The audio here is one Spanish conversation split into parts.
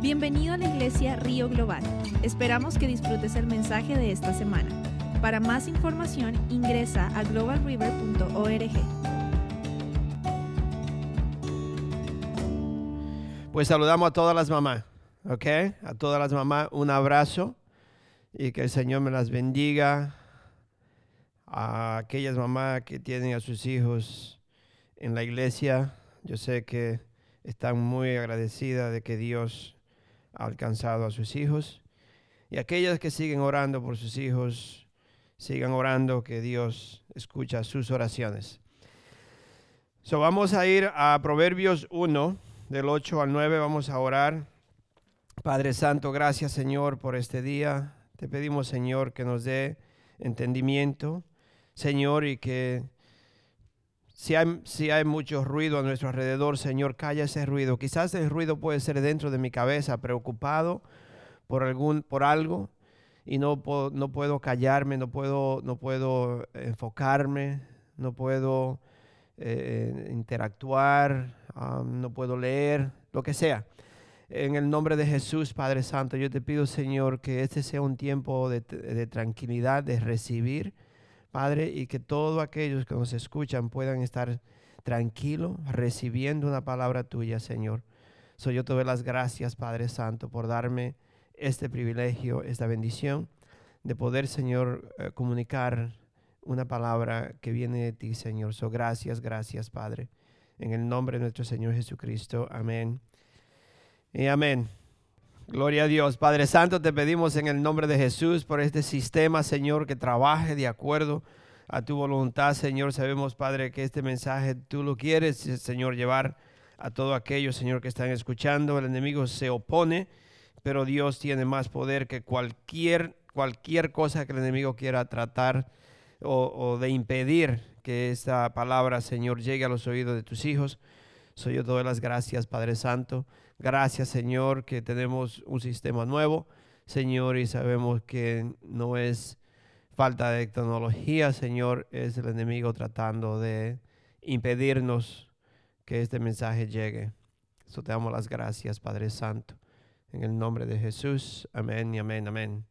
Bienvenido a la iglesia Río Global. Esperamos que disfrutes el mensaje de esta semana. Para más información ingresa a globalriver.org. Pues saludamos a todas las mamás, ¿ok? A todas las mamás un abrazo y que el Señor me las bendiga. A aquellas mamás que tienen a sus hijos en la iglesia, yo sé que están muy agradecidas de que Dios ha alcanzado a sus hijos. Y aquellas que siguen orando por sus hijos, sigan orando que Dios escucha sus oraciones. So, vamos a ir a Proverbios 1, del 8 al 9, vamos a orar. Padre Santo, gracias Señor por este día. Te pedimos Señor que nos dé entendimiento, Señor, y que si hay, si hay mucho ruido a nuestro alrededor, Señor, calla ese ruido. Quizás el ruido puede ser dentro de mi cabeza, preocupado por, algún, por algo y no, no puedo callarme, no puedo, no puedo enfocarme, no puedo eh, interactuar, no puedo leer, lo que sea. En el nombre de Jesús, Padre Santo, yo te pido, Señor, que este sea un tiempo de tranquilidad, de recibir Padre, y que todos aquellos que nos escuchan puedan estar tranquilos recibiendo una palabra tuya, Señor. So, yo te doy las gracias, Padre Santo, por darme este privilegio, esta bendición de poder, Señor, eh, comunicar una palabra que viene de ti, Señor. So, gracias, gracias, Padre. En el nombre de nuestro Señor Jesucristo. Amén. Y amén. Gloria a Dios. Padre Santo, te pedimos en el nombre de Jesús por este sistema, Señor, que trabaje de acuerdo a tu voluntad, Señor. Sabemos, Padre, que este mensaje tú lo quieres, Señor, llevar a todos aquellos, Señor, que están escuchando. El enemigo se opone, pero Dios tiene más poder que cualquier, cualquier cosa que el enemigo quiera tratar o, o de impedir que esta palabra, Señor, llegue a los oídos de tus hijos. Soy yo todas las gracias, Padre Santo. Gracias, Señor, que tenemos un sistema nuevo, Señor, y sabemos que no es falta de tecnología, Señor, es el enemigo tratando de impedirnos que este mensaje llegue. So te damos las gracias, Padre Santo. En el nombre de Jesús. Amén y amén, amén.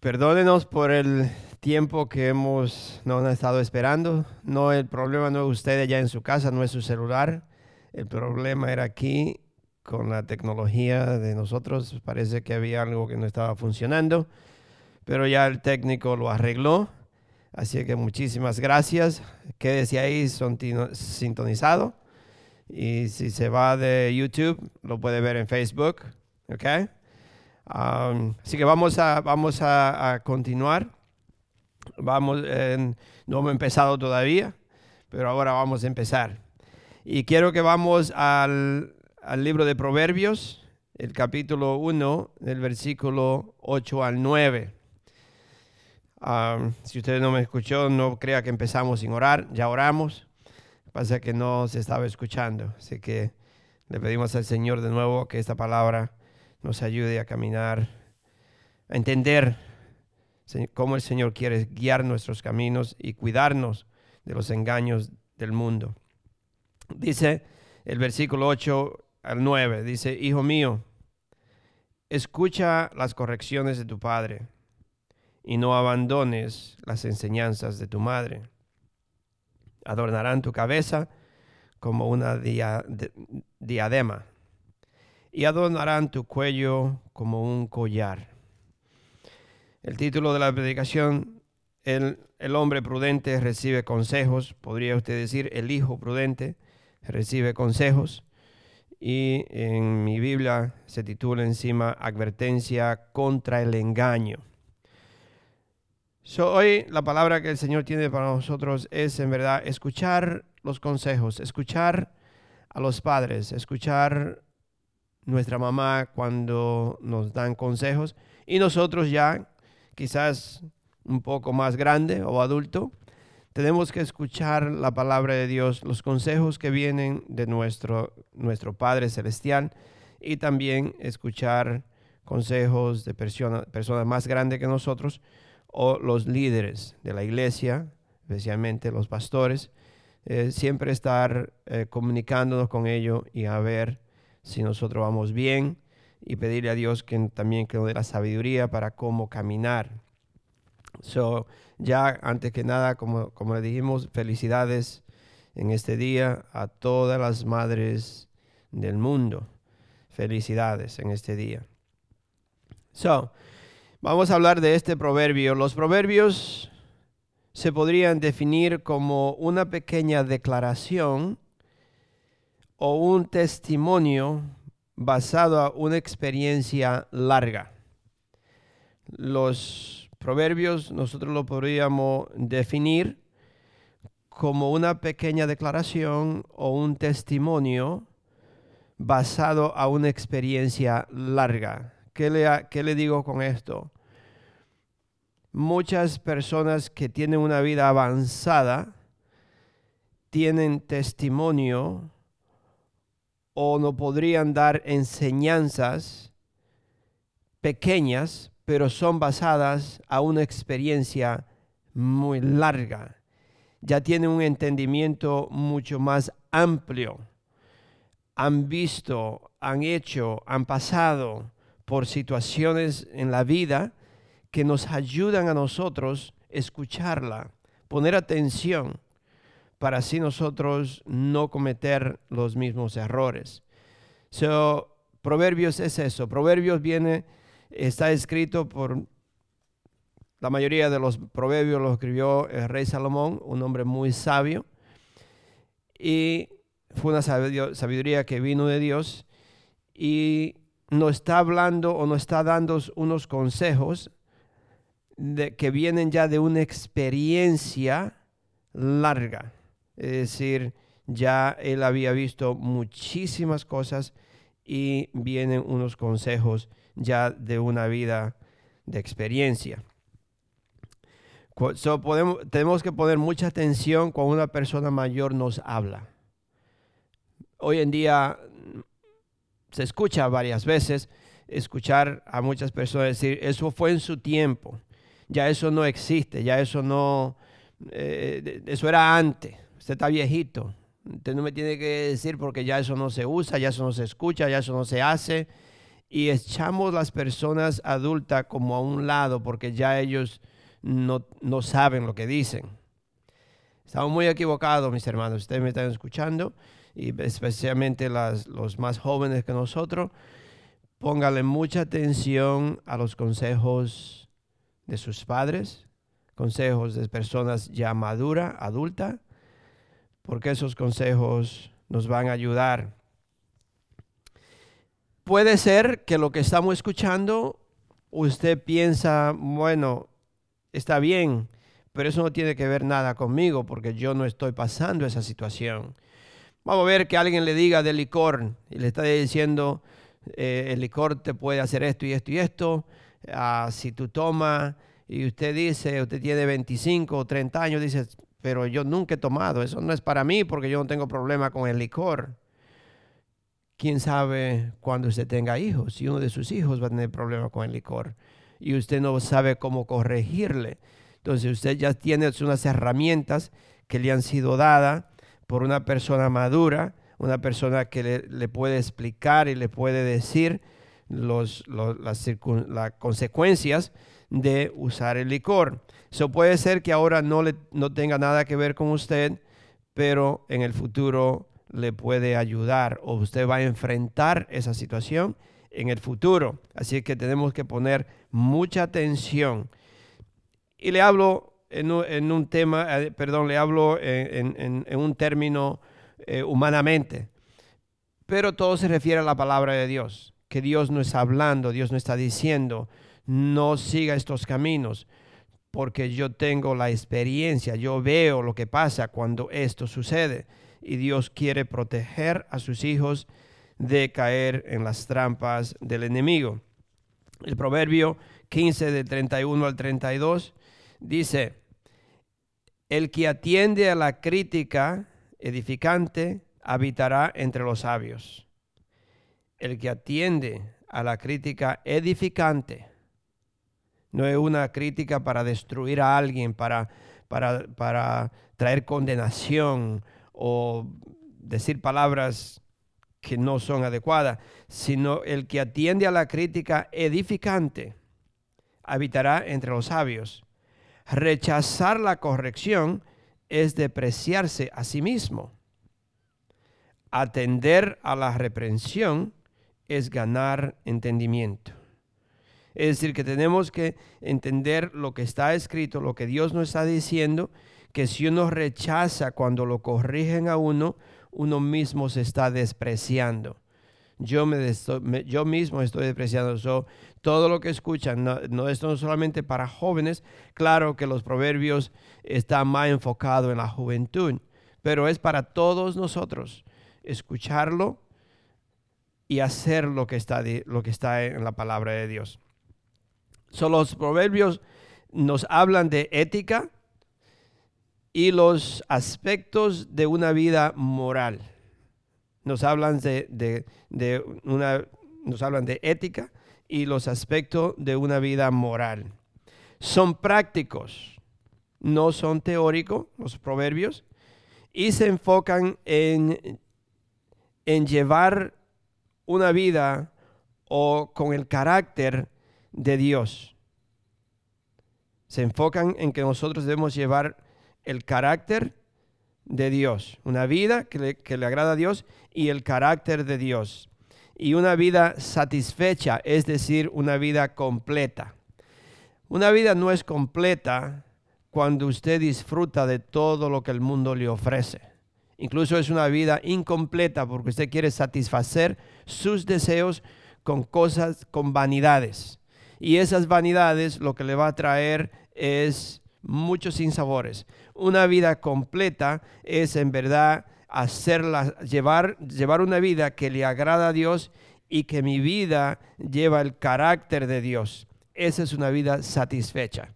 Perdónenos por el tiempo que hemos no han estado esperando. No, el problema no es usted allá en su casa, no es su celular. El problema era aquí con la tecnología de nosotros. Parece que había algo que no estaba funcionando, pero ya el técnico lo arregló. Así que muchísimas gracias. Quédese ahí sintonizado. Y si se va de YouTube, lo puede ver en Facebook. ¿Ok? Um, así que vamos a, vamos a, continuar. Vamos, no hemos empezado todavía, pero ahora vamos a empezar. Y quiero que vamos al, al libro de Proverbios, el capítulo 1, del versículo 8 al 9. si usted no me escuchó, no crea que empezamos sin orar, ya oramos. Pasa que no se estaba escuchando, así que le pedimos al Señor de nuevo que esta palabra nos ayude a caminar, a entender cómo el Señor quiere guiar nuestros caminos y cuidarnos de los engaños del mundo. Dice el versículo 8 al 9, dice, Hijo mío, escucha las correcciones de tu padre y no abandones las enseñanzas de tu madre. Adornarán tu cabeza como una diadema y adornarán tu cuello como un collar. El título de la predicación, el, el hombre prudente recibe consejos, podría usted decir, el hijo prudente recibe consejos. Y en mi Biblia se titula encima Advertencia contra el engaño. hoy la palabra que el Señor tiene para nosotros es en verdad escuchar los consejos, escuchar a los padres, escuchar nuestra mamá cuando nos dan consejos y nosotros ya quizás un poco más grande o adulto, tenemos que escuchar la palabra de Dios, los consejos que vienen de nuestro, nuestro Padre Celestial y también escuchar consejos de personas más grandes que nosotros o los líderes de la iglesia, especialmente los pastores, eh, siempre estar eh, comunicándonos con ellos y a ver si nosotros vamos bien y pedirle a Dios que también que nos dé la sabiduría para cómo caminar. So, ya antes que nada, como, como dijimos, felicidades en este día a todas las madres del mundo. Felicidades en este día. So, vamos a hablar de este proverbio. Los proverbios se podrían definir como una pequeña declaración o un testimonio basado en una experiencia larga. Los proverbios nosotros lo podríamos definir como una pequeña declaración o un testimonio basado a una experiencia larga. ¿Qué le, qué le digo con esto? Muchas personas que tienen una vida avanzada tienen testimonio o no podrían dar enseñanzas pequeñas, pero son basadas a una experiencia muy larga ya tienen un entendimiento mucho más amplio. Han visto, han hecho, han pasado por situaciones en la vida que nos ayudan a nosotros escucharla, poner atención para así nosotros no cometer los mismos errores. So, Proverbios es eso. Proverbios viene, está escrito por la mayoría de los proverbios los escribió el rey Salomón, un hombre muy sabio. Y fue una sabiduría que vino de Dios. Y nos está hablando o nos está dando unos consejos de, que vienen ya de una experiencia larga. Es decir, ya él había visto muchísimas cosas y vienen unos consejos ya de una vida de experiencia tenemos que poner mucha atención cuando una persona mayor nos habla. Hoy en día se escucha varias veces escuchar a muchas personas decir, eso fue en su tiempo, ya eso no existe, ya eso no, eh, eso era antes, usted está viejito, usted no me tiene que decir porque ya eso no se usa, ya eso no se escucha, ya eso no se hace, y echamos las personas adultas como a un lado porque ya ellos no, saben lo que dicen. Estamos muy equivocados, mis hermanos. Ustedes me están escuchando, y especialmente los más jóvenes que nosotros. Póngale mucha atención a los consejos de sus padres, consejos de personas ya madura, adulta, porque esos consejos nos van a ayudar. Puede ser que lo que estamos escuchando, usted piensa, bueno, está bien, pero eso no tiene que ver nada conmigo porque yo no estoy pasando esa situación. Vamos a ver que alguien le diga del licor y le está diciendo, eh, el licor te puede hacer esto y esto y esto. Ah, si tú tomas y usted dice, usted tiene 25 o 30 años, dice, pero yo nunca he tomado, eso no es para mí porque yo no tengo problema con el licor. ¿Quién sabe cuando usted tenga hijos? Si uno de sus hijos va a tener problema con el licor y usted no sabe cómo corregirle. Entonces usted ya tiene unas herramientas que le han sido dadas por una persona madura, una persona que le, puede explicar y le puede decir las, consecuencias de usar el licor. Eso puede ser que ahora no, le, no tenga nada que ver con usted, pero en el futuro le puede ayudar o usted va a enfrentar esa situación en el futuro. Así que tenemos que poner mucha atención. Y le hablo en un, tema, eh, perdón, le hablo en, un término eh, humanamente. Pero todo se refiere a la palabra de Dios, que Dios no está hablando, Dios no está diciendo, no siga estos caminos, porque yo tengo la experiencia, yo veo lo que pasa cuando esto sucede. Y Dios quiere proteger a sus hijos de caer en las trampas del enemigo. El proverbio 15 del 31 al 32 dice, el que atiende a la crítica edificante habitará entre los sabios. El que atiende a la crítica edificante no es una crítica para destruir a alguien, para, para, para traer condenación o decir palabras que no son adecuadas, sino el que atiende a la crítica edificante habitará entre los sabios. Rechazar la corrección es depreciarse a sí mismo. Atender a la reprensión es ganar entendimiento. Es decir, que tenemos que entender lo que está escrito, lo que Dios nos está diciendo, que si uno rechaza cuando lo corrigen a uno, uno mismo se está despreciando. Yo, me, yo mismo estoy despreciando. todo lo que escuchan, no, no, esto no solamente para jóvenes, claro que los proverbios están más enfocados en la juventud, pero es para todos nosotros escucharlo y hacer lo que está, lo que está en la palabra de Dios. So, los proverbios nos hablan de ética y los aspectos de una vida moral. Nos hablan de, una, nos hablan de ética y los aspectos de una vida moral. Son prácticos, no son teóricos los proverbios y se enfocan en, en llevar una vida o con el carácter de Dios. Se enfocan en que nosotros debemos llevar el carácter de Dios, una vida que le, agrada a Dios y el carácter de Dios. Y una vida satisfecha, es decir, una vida completa. Una vida no es completa cuando usted disfruta de todo lo que el mundo le ofrece. Incluso es una vida incompleta porque usted quiere satisfacer sus deseos con cosas, con vanidades. Y esas vanidades lo que le va a traer es muchos sinsabores. Una vida completa es en verdad hacerla, llevar, llevar una vida que le agrada a Dios y que mi vida lleva el carácter de Dios. Esa es una vida satisfecha.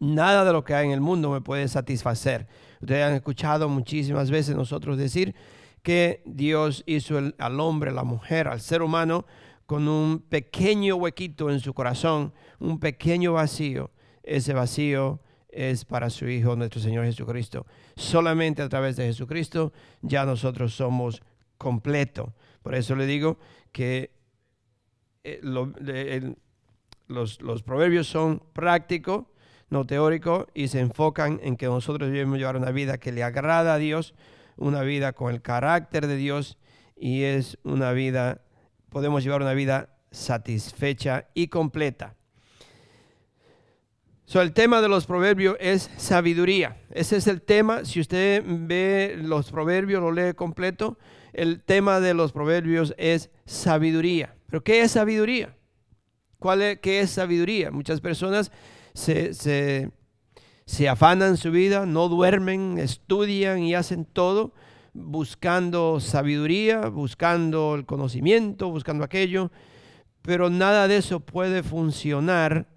Nada de lo que hay en el mundo me puede satisfacer. Ustedes han escuchado muchísimas veces nosotros decir que Dios hizo al hombre, la mujer, al ser humano con un pequeño huequito en su corazón, un pequeño vacío. Ese vacío es para su Hijo, nuestro Señor Jesucristo. Solamente a través de Jesucristo ya nosotros somos completos. Por eso le digo que eh, los, proverbios son prácticos, no teóricos, y se enfocan en que nosotros debemos llevar una vida que le agrada a Dios, una vida con el carácter de Dios, y es una vida podemos llevar una vida satisfecha y completa. So, el tema de los proverbios es sabiduría. Ese es el tema. Si usted ve los proverbios, lo lee completo, el tema de los proverbios es sabiduría. ¿Pero qué es sabiduría? ¿Cuál es, ¿Qué es sabiduría? Muchas personas se, se, se afanan su vida, no duermen, estudian y hacen todo buscando sabiduría, buscando el conocimiento, buscando aquello, pero nada de eso puede funcionar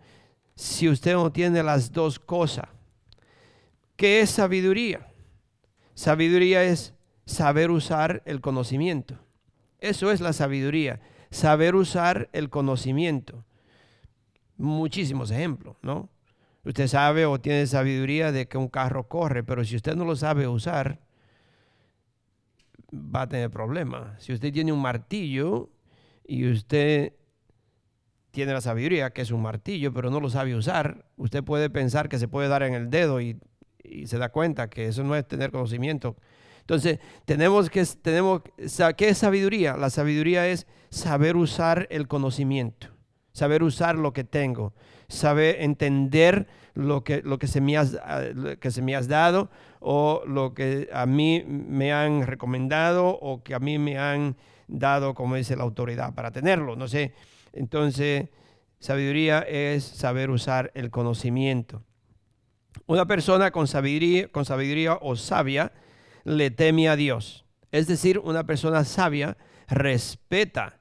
si usted no tiene las dos cosas. ¿Qué es sabiduría? Sabiduría es saber usar el conocimiento. Eso es la sabiduría, saber usar el conocimiento. Muchísimos ejemplos, ¿no? Usted sabe o tiene sabiduría de que un carro corre, pero si usted no lo sabe usar, va a tener problemas. Si usted tiene un martillo y usted tiene la sabiduría, que es un martillo, pero no lo sabe usar, usted puede pensar que se puede dar en el dedo y, se da cuenta que eso no es tener conocimiento. Entonces, tenemos que, tenemos, ¿qué es sabiduría? La sabiduría es saber usar el conocimiento, saber usar lo que tengo, saber entender lo que, lo que, se, me has, ah, que se me has dado o lo que a mí me han recomendado o que a mí me han dado, como dice la autoridad, para tenerlo. No sé. Entonces, sabiduría es saber usar el conocimiento. Una persona con sabiduría, o sabia le teme a Dios. Es decir, una persona sabia respeta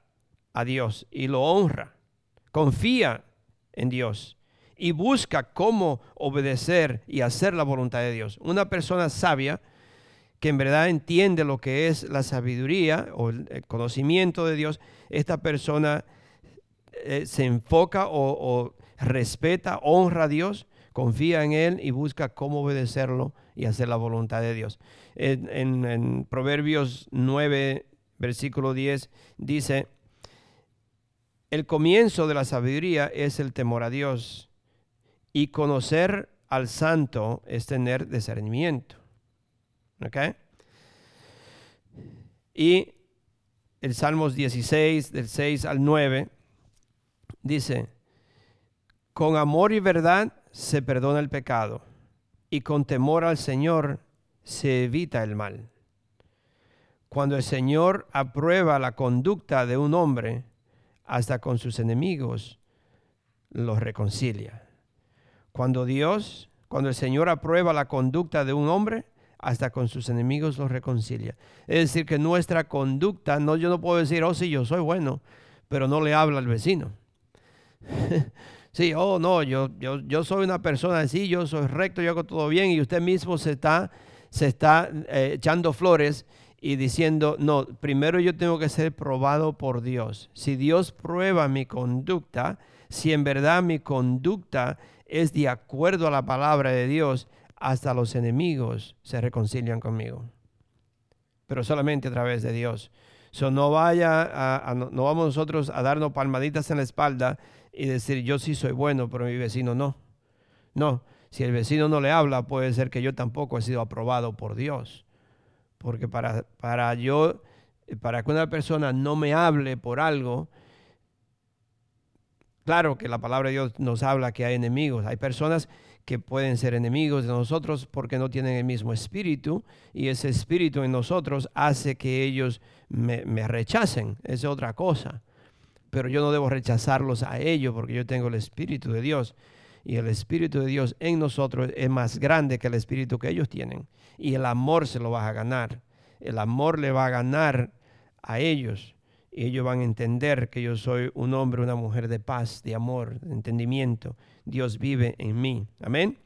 a Dios y lo honra. Confía en Dios y busca cómo obedecer y hacer la voluntad de Dios. Una persona sabia que en verdad entiende lo que es la sabiduría o el conocimiento de Dios, esta persona eh, se enfoca o, respeta, honra a Dios, confía en Él y busca cómo obedecerlo y hacer la voluntad de Dios. En, Proverbios 9, versículo 10, dice, el comienzo de la sabiduría es el temor a Dios y conocer al santo es tener discernimiento. Y el Salmos 16, del 6 al 9, dice, con amor y verdad se perdona el pecado y con temor al Señor se evita el mal. Cuando el Señor aprueba la conducta de un hombre, hasta con sus enemigos los reconcilia. Cuando Dios, cuando el Señor aprueba la conducta de un hombre, hasta con sus enemigos los reconcilia. Es decir, que nuestra conducta, no, yo no puedo decir, oh sí, yo soy bueno, pero no le habla al vecino. sí, oh no, yo, yo, yo soy una persona así, yo soy recto, yo hago todo bien y usted mismo se está, se está eh, echando flores y diciendo, no, primero yo tengo que ser probado por Dios. Si Dios prueba mi conducta, si en verdad mi conducta es de acuerdo a la palabra de Dios, hasta los enemigos se reconcilian conmigo. Pero solamente a través de Dios. So, no vaya a, no, vamos nosotros a darnos palmaditas en la espalda y decir yo sí soy bueno, pero mi vecino no. No, si el vecino no le habla, puede ser que yo tampoco he sido aprobado por Dios. Porque para, para yo, para que una persona no me hable por algo, claro que la palabra de Dios nos habla que hay enemigos. Hay personas que pueden ser enemigos de nosotros porque no tienen el mismo espíritu y ese espíritu en nosotros hace que ellos me, rechacen. Es otra cosa. Pero yo no debo rechazarlos a ellos porque yo tengo el espíritu de Dios y el espíritu de Dios en nosotros es más grande que el espíritu que ellos tienen y el amor se lo va a ganar. El amor le va a ganar a ellos y ellos van a entender que yo soy un hombre, una mujer de paz, de amor, de entendimiento Dios vive en mí. Amén.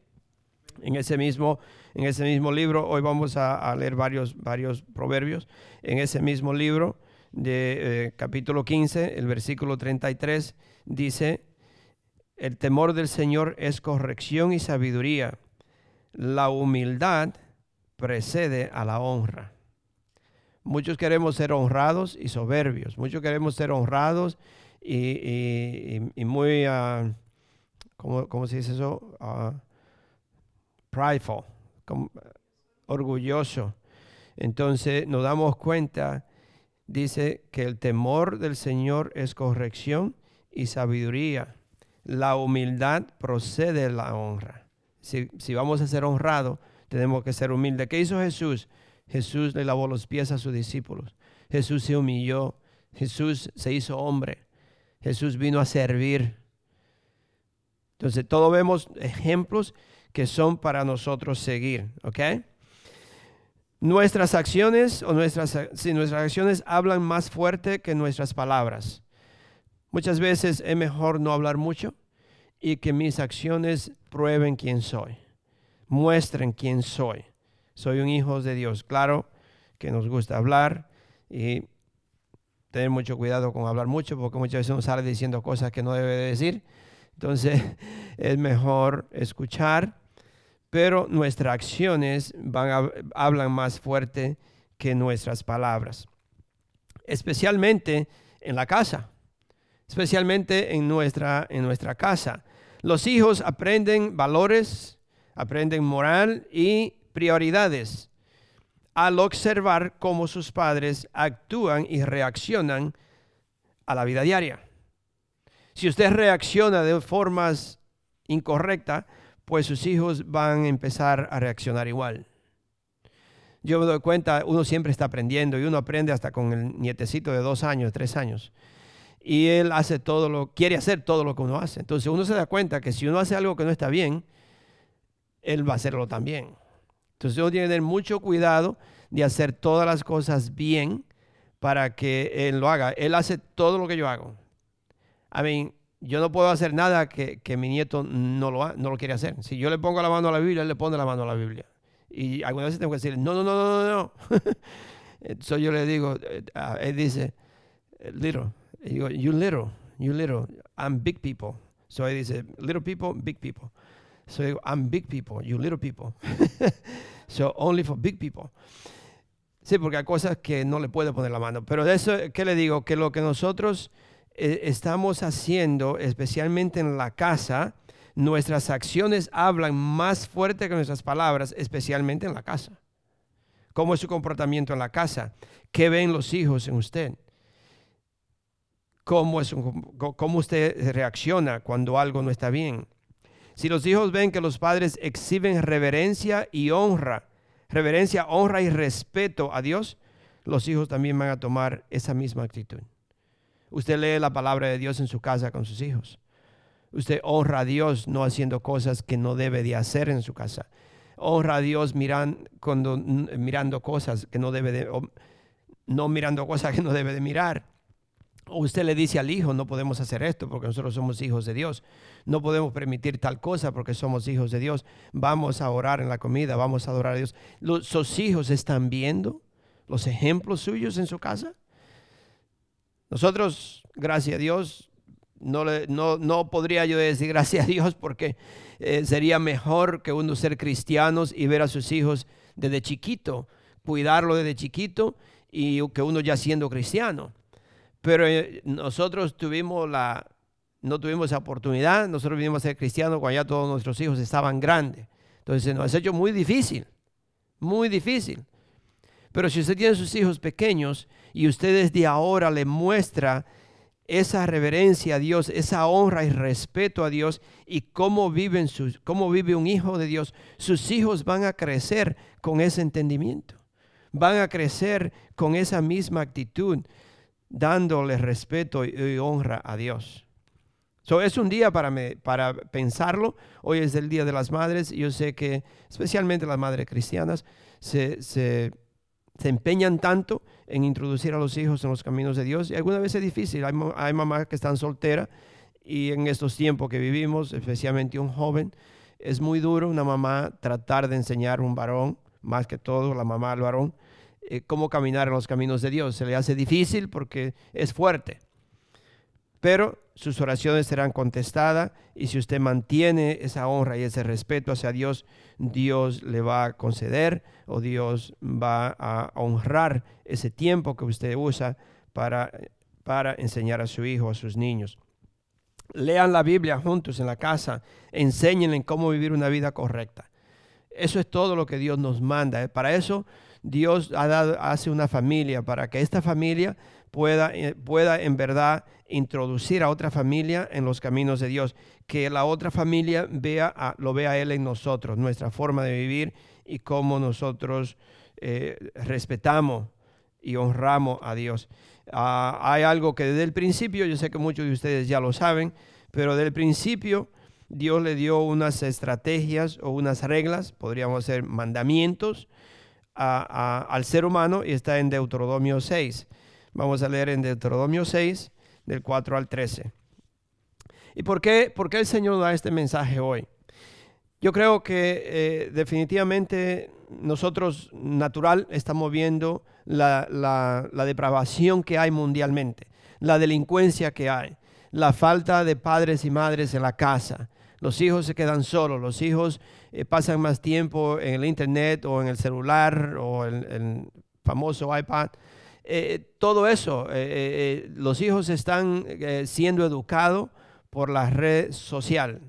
En ese mismo, en ese mismo libro, hoy vamos a, leer varios, varios proverbios. En ese mismo libro de eh, capítulo 15, el versículo 33, dice, el temor del Señor es corrección y sabiduría. La humildad precede a la honra. Muchos queremos ser honrados y soberbios. Muchos queremos ser honrados y, muy... Ah, ¿cómo, se dice eso? Uh, prideful, orgulloso. Entonces nos damos cuenta, dice que el temor del Señor es corrección y sabiduría. La humildad procede de la honra. Si, si vamos a ser honrados, tenemos que ser humildes. ¿Qué hizo Jesús? Jesús le lavó los pies a sus discípulos. Jesús se humilló. Jesús se hizo hombre. Jesús vino a servir. Entonces, todos vemos ejemplos que son para nosotros seguir, ¿ok? Nuestras acciones o nuestras, si nuestras acciones hablan más fuerte que nuestras palabras. Muchas veces es mejor no hablar mucho y que mis acciones prueben quién soy, muestren quién soy. Soy un hijo de Dios. Claro que nos gusta hablar y tener mucho cuidado con hablar mucho porque muchas veces uno sale diciendo cosas que no debe decir entonces es mejor escuchar, pero nuestras acciones van hablan más fuerte que nuestras palabras. Especialmente en la casa, especialmente en nuestra, en nuestra casa. Los hijos aprenden valores, aprenden moral y prioridades al observar cómo sus padres actúan y reaccionan a la vida diaria. Si usted reacciona de formas incorrectas, pues sus hijos van a empezar a reaccionar igual. Yo me doy cuenta, uno siempre está aprendiendo y uno aprende hasta con el nietecito de dos años, tres años. Y él hace todo lo, quiere hacer todo lo que uno hace. Entonces uno se da cuenta que si uno hace algo que no está bien, él va a hacerlo también. Entonces uno tiene que tener mucho cuidado de hacer todas las cosas bien para que él lo haga. Él hace todo lo que yo hago. I mean, yo no puedo hacer nada que, mi nieto no lo, no lo quiere hacer. Si yo le pongo la mano a la Biblia, él le pone la mano a la Biblia. Y algunas veces tengo que decir, no, no, no, no, no, no. Entonces yo le digo, eh, él dice, little. Y digo, you little, you little. I'm big people. So él dice, little people, big people. So I'm big people, you little people. so only for big people. Sí, porque hay cosas que no le puede poner la mano. Pero de eso, ¿qué le digo? Que lo que nosotros eh, estamos haciendo, especialmente en la casa, nuestras acciones hablan más fuerte que nuestras palabras, especialmente en la casa. ¿Cómo es su comportamiento en la casa? ¿Qué ven los hijos en usted? ¿Cómo, es, cómo usted reacciona cuando algo no está bien? Si los hijos ven que los padres exhiben reverencia y honra, reverencia, honra y respeto a Dios, los hijos también van a tomar esa misma actitud. Usted lee la palabra de Dios en su casa con sus hijos. Usted honra a Dios no haciendo cosas que no debe de hacer en su casa. Honra a Dios cuando, mirando cosas que no debe de, no mirando cosas que no debe de mirar. Usted le dice al hijo, no podemos hacer esto porque nosotros somos hijos de Dios. No podemos permitir tal cosa porque somos hijos de Dios. Vamos a orar en la comida, vamos a adorar a Dios. Sus hijos están viendo los ejemplos suyos en su casa. Nosotros, gracias a Dios, no, no, no podría yo decir gracias a Dios porque eh, sería mejor que uno ser cristianos y ver a sus hijos desde chiquito, cuidarlo desde chiquito y que uno ya siendo cristiano. Pero eh, nosotros tuvimos la, no tuvimos esa oportunidad, nosotros vinimos a ser cristianos cuando ya todos nuestros hijos estaban grandes. Entonces nos ha hecho muy difícil, muy difícil. Pero si usted tiene sus hijos pequeños y usted desde ahora le muestra esa reverencia a Dios, esa honra y respeto a Dios y cómo, viven sus, cómo vive un hijo de Dios, sus hijos van a crecer con ese entendimiento. Van a crecer con esa misma actitud, dándole respeto y, honra a Dios. So, es un día para, para pensarlo. Hoy es el Día de las Madres. Yo sé que especialmente las madres cristianas se, se se empeñan tanto en introducir a los hijos en los caminos de Dios. Y alguna vez es difícil. Hay, mamás que están solteras y en estos tiempos que vivimos, especialmente un joven, es muy duro una mamá tratar de enseñar a un varón, más que todo la mamá al varón, eh, cómo caminar en los caminos de Dios. Se le hace difícil porque es fuerte. Pero sus oraciones serán contestadas y si usted mantiene esa honra y ese respeto hacia Dios, Dios le va a conceder o Dios va a honrar ese tiempo que usted usa para, para enseñar a su hijo, a sus niños. Lean la Biblia juntos en la casa, enséñenle cómo vivir una vida correcta. Eso es todo lo que Dios nos manda. ¿eh? Para eso Dios ha dado, hace una familia, para que esta familia pueda, eh, pueda en verdad introducir a otra familia en los caminos de Dios, que la otra familia vea lo vea Él en nosotros, nuestra forma de vivir y cómo nosotros eh, respetamos y honramos a Dios. Ah, hay algo que desde el principio, yo sé que muchos de ustedes ya lo saben, pero desde el principio Dios le dio unas estrategias o unas reglas, podríamos ser mandamientos, al ser humano y está en Deuteronomio 6. Vamos a leer en Deuteronomio 6, del 4 al 13. ¿Y por qué, el Señor da este mensaje hoy? Yo creo que eh, definitivamente nosotros natural estamos viendo la, depravación que hay mundialmente, la delincuencia que hay, la falta de padres y madres en la casa. Los hijos se quedan solos, los hijos eh, pasan más tiempo en el internet o en el celular o en el famoso iPad eh, todo eso, eh, eh, los hijos están siendo educados por la red social,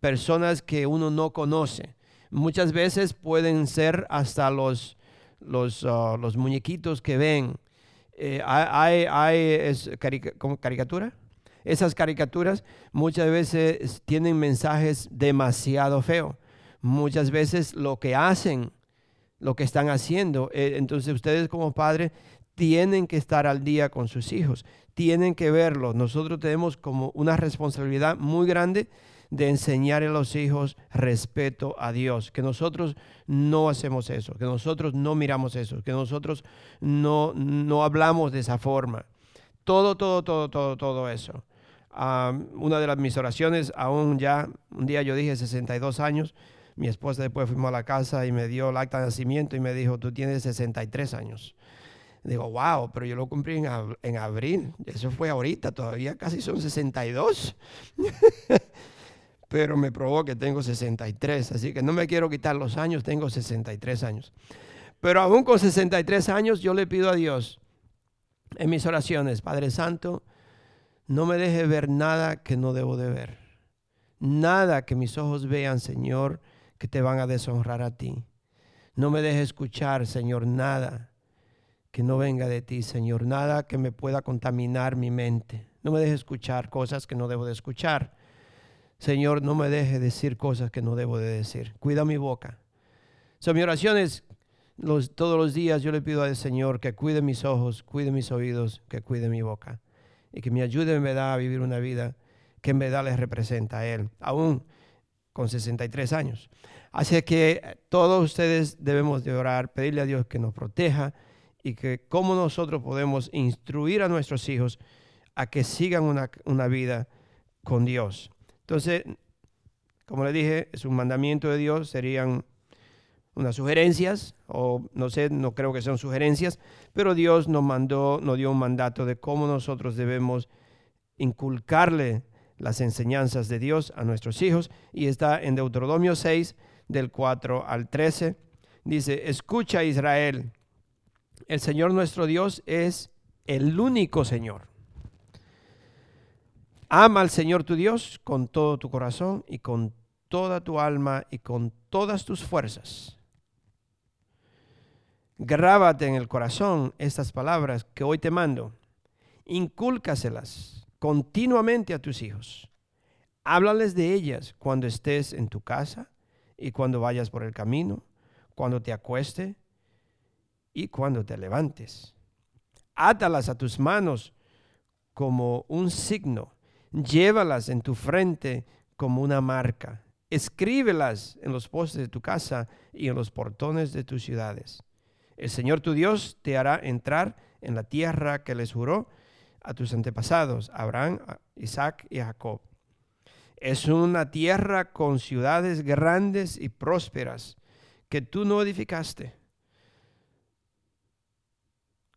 personas que uno no conoce. Muchas veces pueden ser hasta los, los, ah, muñequitos que ven. hay, hay caricatura. Esas caricaturas muchas veces tienen mensajes demasiado feos. Muchas veces lo que hacen, lo que están haciendo. entonces ustedes como padres tienen que estar al día con sus hijos, tienen que verlo. Nosotros tenemos como una responsabilidad muy grande de enseñar a los hijos respeto a Dios, que nosotros no hacemos eso, que nosotros no miramos eso, que nosotros no, no hablamos de esa forma. Todo, todo, todo, todo, todo eso. una de las mis oraciones, aún ya, un día yo dije 62 años, mi esposa después fuimos a la casa y me dio el acta de nacimiento y me dijo, tú tienes 63 años. Digo, wow, pero yo lo cumplí en, en abril. Eso fue ahorita, todavía casi son 62. pero me probó que tengo 63, así que no me quiero quitar los años, tengo 63 años. Pero aún con 63 años yo le pido a Dios en mis oraciones, Padre Santo, no me deje ver nada que no debo de ver. Nada que mis ojos vean, Señor, que te van a deshonrar a ti. No me deje escuchar, Señor, nada que no venga de ti, Señor. Nada que me pueda contaminar mi mente. No me deje escuchar cosas que no debo de escuchar. Señor, no me deje decir cosas que no debo de decir. Cuida mi boca. Son mis oraciones todos los días yo le pido al Señor que cuide mis ojos, cuide mis oídos, que cuide mi boca. Y que me ayude en verdad a vivir una vida que en verdad les representa a Él, aún con 63 años. Así que todos ustedes debemos de orar, pedirle a Dios que nos proteja y que cómo nosotros podemos instruir a nuestros hijos a que sigan una, una vida con Dios. Entonces, como le dije, es un mandamiento de Dios, serían unas sugerencias, o no sé, no creo que sean sugerencias, pero Dios nos mandó, nos dio un mandato de cómo nosotros debemos inculcarle las enseñanzas de Dios a nuestros hijos, y está en Deuteronomio 6, del 4 al 13. Dice, escucha Israel, el Señor nuestro Dios es el único Señor. Ama al Señor tu Dios con todo tu corazón y con toda tu alma y con todas tus fuerzas. Grábate en el corazón estas palabras que hoy te mando. Incúlcaselas continuamente a tus hijos. Háblales de ellas cuando estés en tu casa y cuando vayas por el camino, cuando te acueste y cuando te levantes. Átalas a tus manos como un signo. Llévalas en tu frente como una marca. Escríbelas en los postes de tu casa y en los portones de tus ciudades. El Señor tu Dios te hará entrar en la tierra que les juró a tus antepasados, Abraham, Isaac y Jacob. Es una tierra con ciudades grandes y prósperas que tú no edificaste,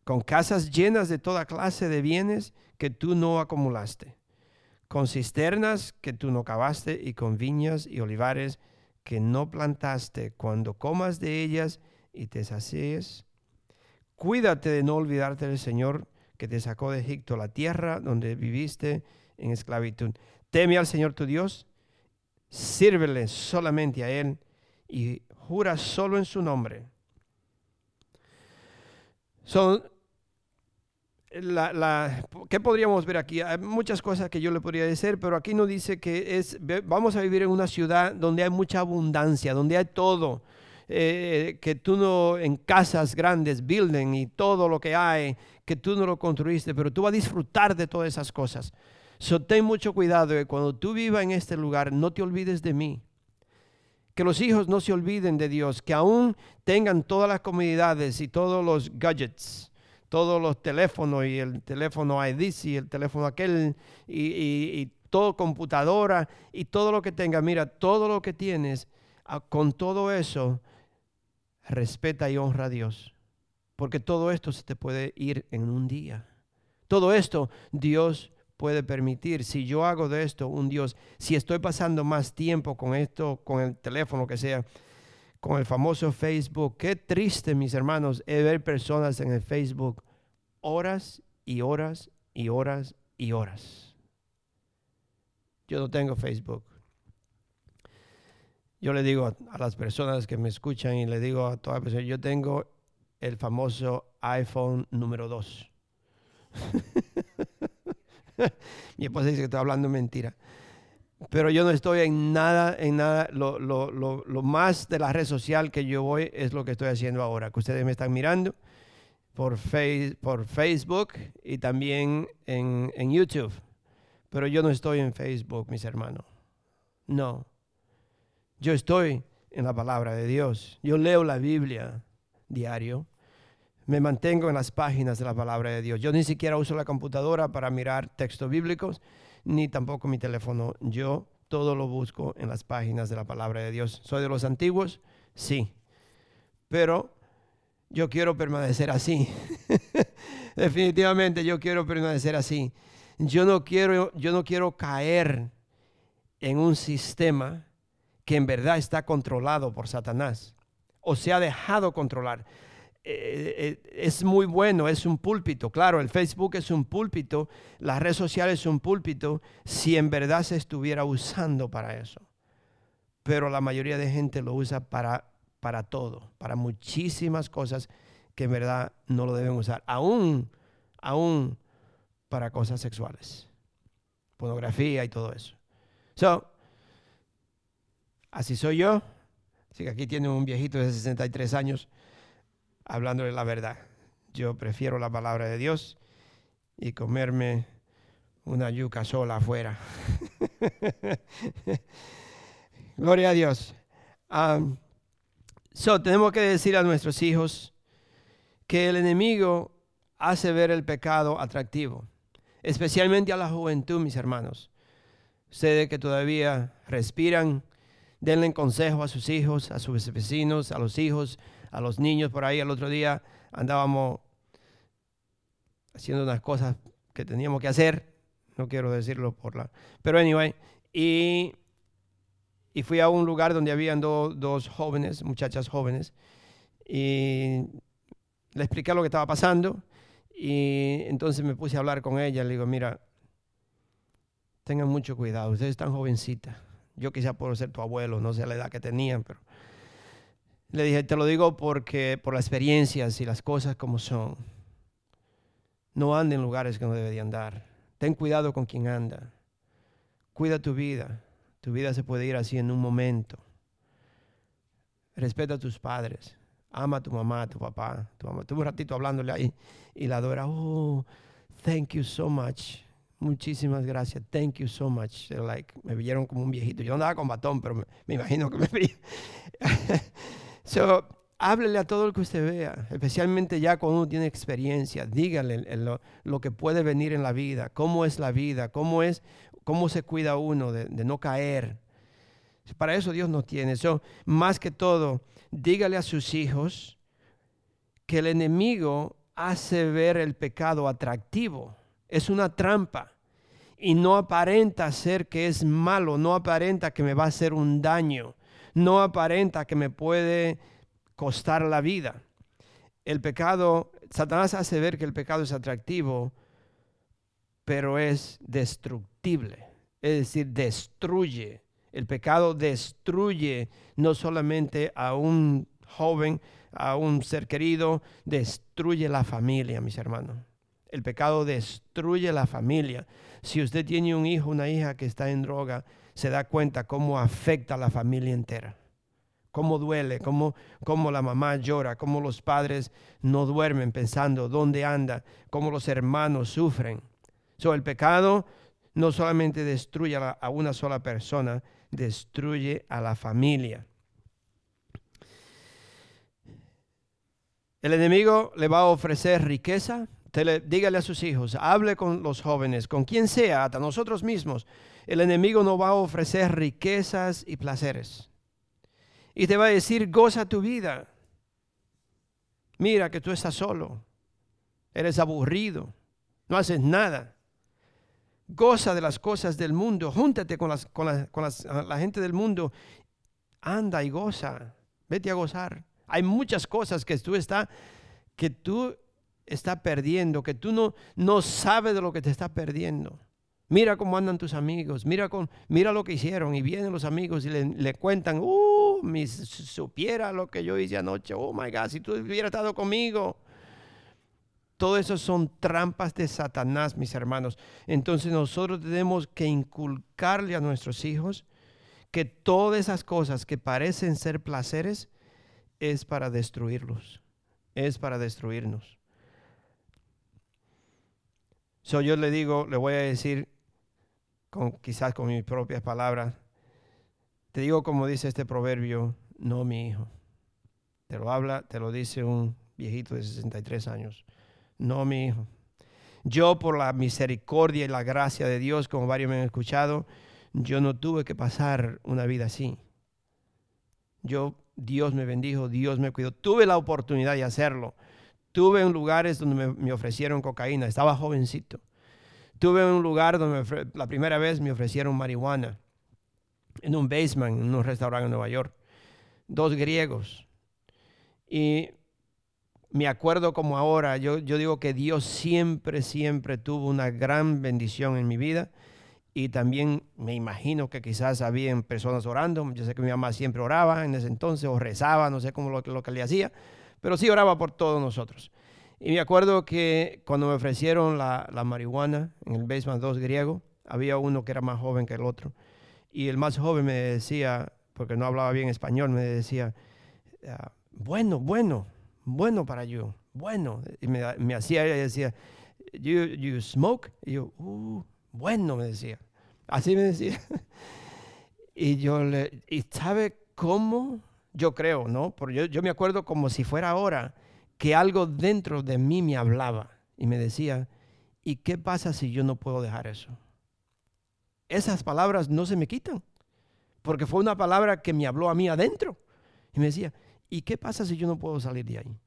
con casas llenas de toda clase de bienes que tú no acumulaste, con cisternas que tú no cavaste y con viñas y olivares que no plantaste. Cuando comas de ellas, y te sacies. Cuídate de no olvidarte del Señor que te sacó de Egipto, la tierra donde viviste en esclavitud. Teme al Señor tu Dios, sírvele solamente a Él y jura solo en su nombre. Son ¿Qué podríamos ver aquí? Hay muchas cosas que yo le podría decir, pero aquí nos dice que es, vamos a vivir en una ciudad donde hay mucha abundancia, donde hay todo eh, que tú no en casas grandes, building y todo lo que hay, que tú no lo construiste, pero tú vas a disfrutar de todas esas cosas. So, ten mucho cuidado que cuando tú vivas en este lugar, no te olvides de mí. Que los hijos no se olviden de Dios, que aún tengan todas las comunidades y todos los gadgets, todos los teléfonos y el teléfono ID y el teléfono aquel y, y, y todo computadora y todo lo que tenga. Mira, todo lo que tienes, ah, con todo eso, respeta y honra a Dios. Porque todo esto se te puede ir en un día. Todo esto Dios puede permitir. Si yo hago de esto un Dios, si estoy pasando más tiempo con esto, con el teléfono que sea, con el famoso Facebook, qué triste, mis hermanos, es ver personas en el Facebook horas y horas y horas y horas. Yo no tengo Facebook. Yo le digo a, las personas que me escuchan y le digo a todas las personas, yo tengo el famoso iPhone número 2. Mi esposa dice que estoy hablando mentira. Pero yo no estoy en nada, en nada. Lo, más de la red social que yo voy es lo que estoy haciendo ahora, que ustedes me están mirando por Facebook y también en, en YouTube. Pero yo no estoy en Facebook, mis hermanos. No. Yo estoy en la palabra de Dios. Yo leo la Biblia diario. Me mantengo en las páginas de la palabra de Dios. Yo ni siquiera uso la computadora para mirar textos bíblicos, ni tampoco mi teléfono. Yo todo lo busco en las páginas de la palabra de Dios. ¿Soy de los antiguos? Sí. Pero yo quiero permanecer así. Definitivamente yo quiero permanecer así. Yo no quiero, yo no quiero caer en un sistema que en verdad está controlado por Satanás o se ha dejado controlar. Es muy bueno, es un púlpito. Claro, el Facebook es un púlpito, las redes sociales es un púlpito, si en verdad se estuviera usando para eso. Pero la mayoría de gente lo usa para, para todo, para muchísimas cosas que en verdad no lo deben usar. Aún, aún para cosas sexuales, pornografía y todo eso. So, así soy yo. Así que aquí tiene un viejito de 63 años hablándole la verdad. Yo prefiero la palabra de Dios y comerme una yuca sola afuera. Gloria a Dios. so, tenemos que decir a nuestros hijos que el enemigo hace ver el pecado atractivo, especialmente a la juventud, mis hermanos. Ustedes que todavía respiran, denle consejo a sus hijos, a sus vecinos, a los hijos, a los niños por ahí. El otro día andábamos haciendo unas cosas que teníamos que hacer. No quiero decirlo por la... Pero anyway, y, y fui a un lugar donde habían dos jóvenes, muchachas jóvenes, y le expliqué lo que estaba pasando. Y entonces me puse a hablar con ella. Le digo, mira, tengan mucho cuidado, ustedes están jovencitas. Yo quizá puedo ser tu abuelo, no sé la edad que tenían, pero le dije, te lo digo porque por las experiencias y las cosas como son. No ande en lugares que no debe de andar. Ten cuidado con quien anda. Cuida tu vida. Tu vida se puede ir así en un momento. Respeta a tus padres. Ama a tu mamá, a tu papá. Tu mamá. Tuve un ratito hablándole ahí y la adora. Oh, thank you so much. Muchísimas gracias. Thank you so much. Like, me vieron como un viejito. Yo andaba con batón, pero me, imagino que me. So, háblele a todo el que usted vea, especialmente ya cuando uno tiene experiencia. Dígale lo, que puede venir en la vida, cómo es la vida, cómo es, cómo se cuida uno de, no caer. Para eso Dios nos tiene. So, más que todo, dígale a sus hijos que el enemigo hace ver el pecado atractivo. Es una trampa. Y no aparenta ser que es malo, no aparenta que me va a hacer un daño no aparenta que me puede costar la vida. El pecado, Satanás hace ver que el pecado es atractivo, pero es destructible. Es decir, destruye. El pecado destruye no solamente a un joven, a un ser querido, destruye la familia, mis hermanos. El pecado destruye la familia. Si usted tiene un hijo, una hija que está en droga, se da cuenta cómo afecta a la familia entera. Cómo duele, cómo, cómo la mamá llora, cómo los padres no duermen pensando dónde anda, cómo los hermanos sufren. So, el pecado no solamente destruye a, a una sola persona, destruye a la familia. El enemigo le va a ofrecer riqueza. dígale a sus hijos, hable con los jóvenes, con quien sea, hasta nosotros mismos el enemigo no va a ofrecer riquezas y placeres. Y te va a decir, goza tu vida. Mira que tú estás solo. Eres aburrido. No haces nada. Goza de las cosas del mundo. Júntate con, las, con, la gente del mundo. Anda y goza. Vete a gozar. Hay muchas cosas que tú estás que tú estás perdiendo, que tú no, no sabes de lo que te estás perdiendo. Mira cómo andan tus amigos, mira, con, mira lo que hicieron. Y vienen los amigos y le, cuentan, uh, si supiera lo que yo hice anoche, oh my God, si tú hubieras estado conmigo. Todo eso son trampas de Satanás, mis hermanos. Entonces nosotros tenemos que inculcarle a nuestros hijos que todas esas cosas que parecen ser placeres es para destruirlos, es para destruirnos. Yo le digo, le voy a decir, quizás con mis propias palabras. Te digo como dice este proverbio, no mi hijo. Te lo habla, te lo dice un viejito de 63 años. No mi hijo. Yo por la misericordia y la gracia de Dios, como varios me han escuchado, yo no tuve que pasar una vida así. Yo, Dios me bendijo, Dios me cuidó. Tuve la oportunidad de hacerlo. Tuve en lugares donde me ofrecieron cocaína, estaba jovencito. Tuve un lugar donde la primera vez me ofrecieron marihuana en un basement, en un restaurante en Nueva York. Dos griegos. Y me acuerdo como ahora, yo, yo digo que Dios siempre, siempre tuvo una gran bendición en mi vida y también me imagino que quizás habían personas orando. Yo sé que mi mamá siempre oraba en ese entonces o rezaba, no sé cómo lo, lo que le hacía, pero sí oraba por todos nosotros. Y me acuerdo que cuando me ofrecieron la, la marihuana en el Basement 2 griego, había uno que era más joven que el otro. Y el más joven me decía, porque no hablaba bien español, me decía, ah, bueno, bueno, bueno para yo, bueno. Y me, me hacía, ella decía, you, you smoke? Y yo, uh, bueno, me decía. Así me decía. y yo le, ¿y sabe cómo? Yo creo, ¿no? Porque yo, yo me acuerdo como si fuera ahora que algo dentro de mí me hablaba y me decía, ¿y qué pasa si yo no puedo dejar eso? Esas palabras no se me quitan, porque fue una palabra que me habló a mí adentro. Y me decía, ¿y qué pasa si yo no puedo salir de ahí?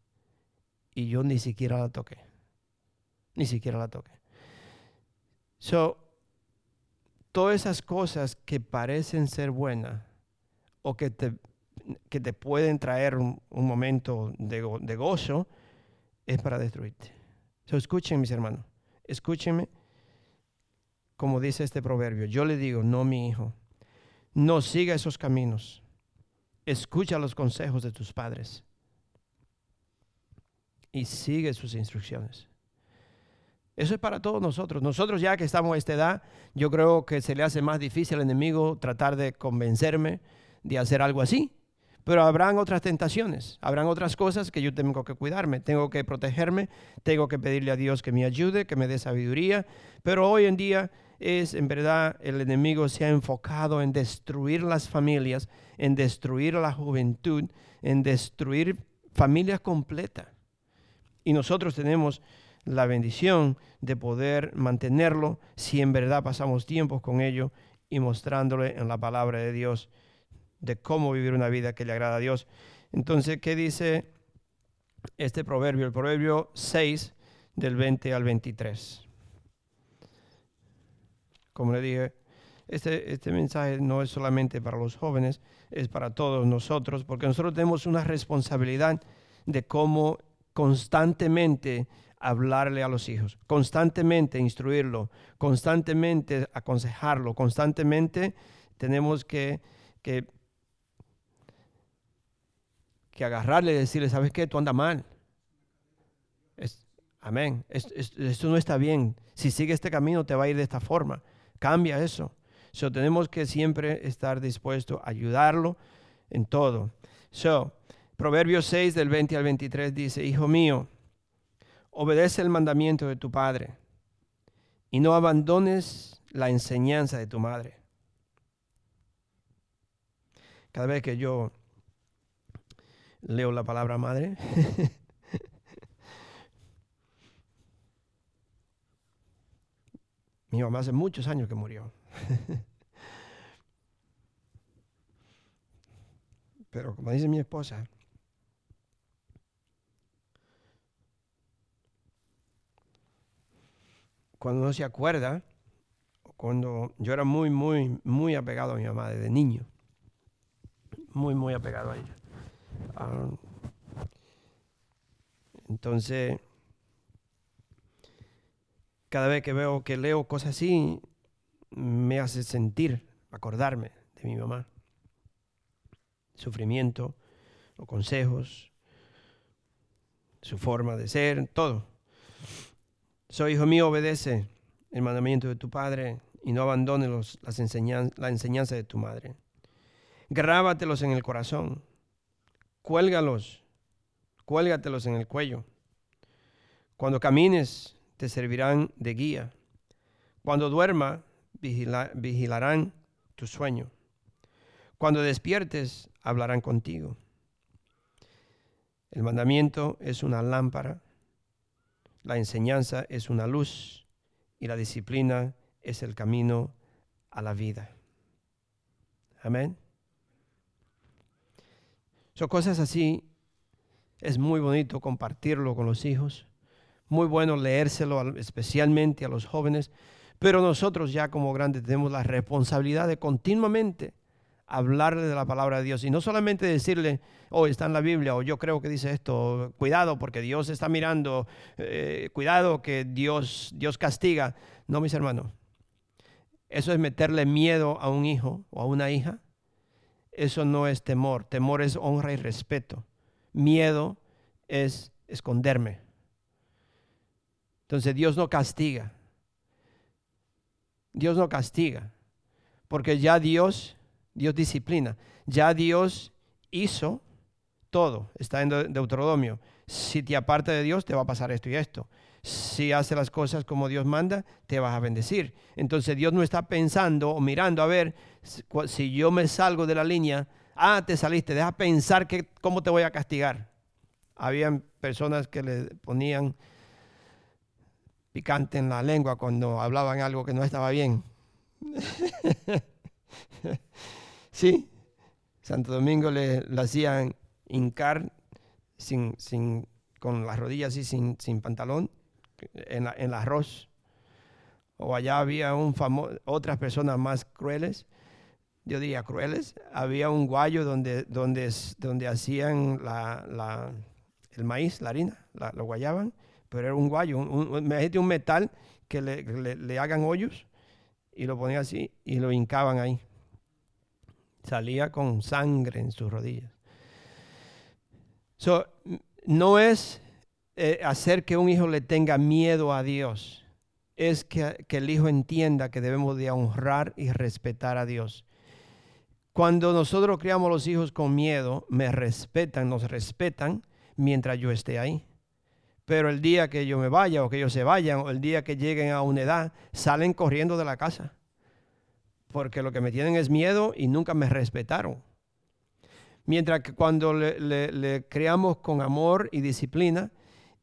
Y yo ni siquiera la toqué. Ni siquiera la toqué. So, todas esas cosas que parecen ser buenas o que te, que te pueden traer un, momento de, de, gozo, es para destruirte. So, escuchen, mis hermanos, escúchenme como dice este proverbio. Yo le digo, no, mi hijo, no siga esos caminos. Escucha los consejos de tus padres y sigue sus instrucciones. Eso es para todos nosotros. Nosotros ya que estamos a esta edad, yo creo que se le hace más difícil al enemigo tratar de convencerme de hacer algo así. Pero habrán otras tentaciones, habrán otras cosas que yo tengo que cuidarme, tengo que protegerme, tengo que pedirle a Dios que me ayude, que me dé sabiduría. Pero hoy en día es, en verdad, el enemigo se ha enfocado en destruir las familias, en destruir la juventud, en destruir familias completas. Y nosotros tenemos la bendición de poder mantenerlo si en verdad pasamos tiempos con ello y mostrándole en la palabra de Dios de cómo vivir una vida que le agrada a Dios. Entonces, ¿qué dice este proverbio? El proverbio 6 del 20 al 23. Como le dije, este, este mensaje no es solamente para los jóvenes, es para todos nosotros, porque nosotros tenemos una responsabilidad de cómo constantemente hablarle a los hijos, constantemente instruirlo, constantemente aconsejarlo, constantemente tenemos que, que, que agarrarle y decirle, ¿sabes qué? Tú andas mal. amén. Esto, no está bien. Si sigue este camino te va a ir de esta forma. Cambia eso. So, tenemos que siempre estar dispuestos a ayudarlo en todo. So, Proverbios 6 del 20 al 23 dice, Hijo mío, obedece el mandamiento de tu padre y no abandones la enseñanza de tu madre. Cada vez que yo leo la palabra madre, mi mamá hace muchos años que murió. Pero como dice mi esposa, cuando uno se acuerda, cuando yo era muy, muy, muy apegado a mi mamá desde niño, muy, muy apegado a ella. Ah, entonces, cada vez que veo que leo cosas así, me hace sentir, acordarme de mi mamá. Sufrimiento, los consejos, su forma de ser, todo. Soy hijo mío, obedece el mandamiento de tu padre y no abandones los, las la enseñanza de tu madre. Grábatelos en el corazón, cuélgalos, cuélgatelos en el cuello. Cuando camines, te servirán de guía. Cuando duerma, vigilarán tu sueño. Cuando despiertes, hablarán contigo. El mandamiento es una lámpara la enseñanza es una luz y la disciplina es el camino a la vida. Amén. Son cosas así. Es muy bonito compartirlo con los hijos. Muy bueno leérselo especialmente a los jóvenes. Pero nosotros ya como grandes tenemos la responsabilidad de continuamente hablarle de la palabra de Dios y no solamente decirle, oh, está en la Biblia o yo creo que dice esto, cuidado porque Dios está mirando, eh, cuidado que Dios, Dios castiga. No, mis hermanos, eso es meterle miedo a un hijo o a una hija. Eso no es temor, temor es honra y respeto. Miedo es esconderme. Entonces Dios no castiga. Dios no castiga. Porque ya Dios, Dios disciplina. Ya Dios hizo todo. Está en Deuteronomio. Si te aparta de Dios, te va a pasar esto y esto. Si hace las cosas como Dios manda, te vas a bendecir. Entonces Dios no está pensando o mirando a ver si yo me salgo de la línea. Ah, te saliste. Deja pensar que, cómo te voy a castigar. Habían personas que le ponían picante en la lengua cuando hablaban algo que no estaba bien. sí, Santo Domingo le, hacían hincar sin, sin, con las rodillas así, sin, sin pantalón, en, en el arroz. O allá había un otras personas más crueles, yo diría crueles. Había un guayo donde, donde, donde hacían la, el maíz, la harina, lo guayaban pero era un guayo, un, un metal que le, hagan hoyos y lo ponían así y lo hincaban ahí. Salía con sangre en sus rodillas. So, no es eh, hacer que un hijo le tenga miedo a Dios, es que, que el hijo entienda que debemos de honrar y respetar a Dios. Cuando nosotros criamos los hijos con miedo, me respetan, nos respetan mientras yo esté ahí. Pero el día que yo me vaya o que ellos se vayan o el día que lleguen a una edad, salen corriendo de la casa. Porque lo que me tienen es miedo y nunca me respetaron. Mientras que cuando le, creamos con amor y disciplina,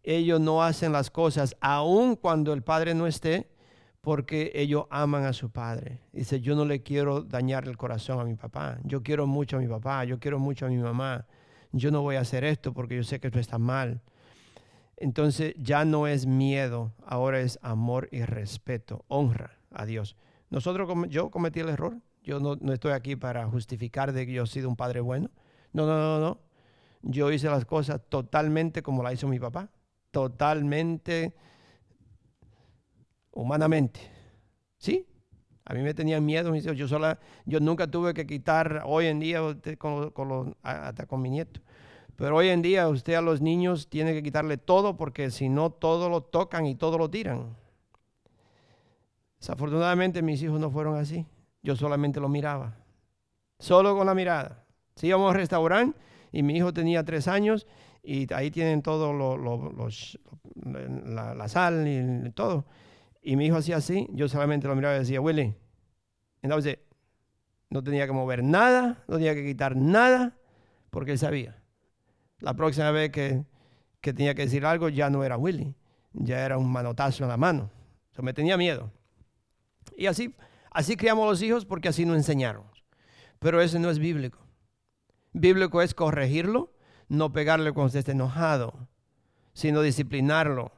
ellos no hacen las cosas aun cuando el padre no esté, porque ellos aman a su padre. Dice, yo no le quiero dañar el corazón a mi papá. Yo quiero mucho a mi papá, yo quiero mucho a mi mamá. Yo no voy a hacer esto porque yo sé que esto está mal. Entonces ya no es miedo, ahora es amor y respeto, honra a Dios. Nosotros, yo cometí el error. Yo no, estoy aquí para justificar de que yo he sido un padre bueno. No, no, no, no. Yo hice las cosas totalmente como la hizo mi papá. Totalmente humanamente. ¿Sí? A mí me tenían miedo. Yo, sola, yo nunca tuve que quitar hoy en día hasta con mi nieto. Pero hoy en día usted a los niños tiene que quitarle todo porque si no todo lo tocan y todo lo tiran. Desafortunadamente mis hijos no fueron así. Yo solamente lo miraba. Solo con la mirada. Si íbamos al restaurante y mi hijo tenía tres años y ahí tienen todo los, la, sal y todo. Y mi hijo hacía así, yo solamente lo miraba y decía, Willy. Entonces, no tenía que mover nada, no tenía que quitar nada, porque él sabía la próxima vez que, tenía que decir algo ya no era Willy, ya era un manotazo en la mano. O me tenía miedo. Y así, así criamos los hijos porque así nos enseñaron. Pero eso no es bíblico. Bíblico es corregirlo, no pegarle cuando usted esté enojado, sino disciplinarlo.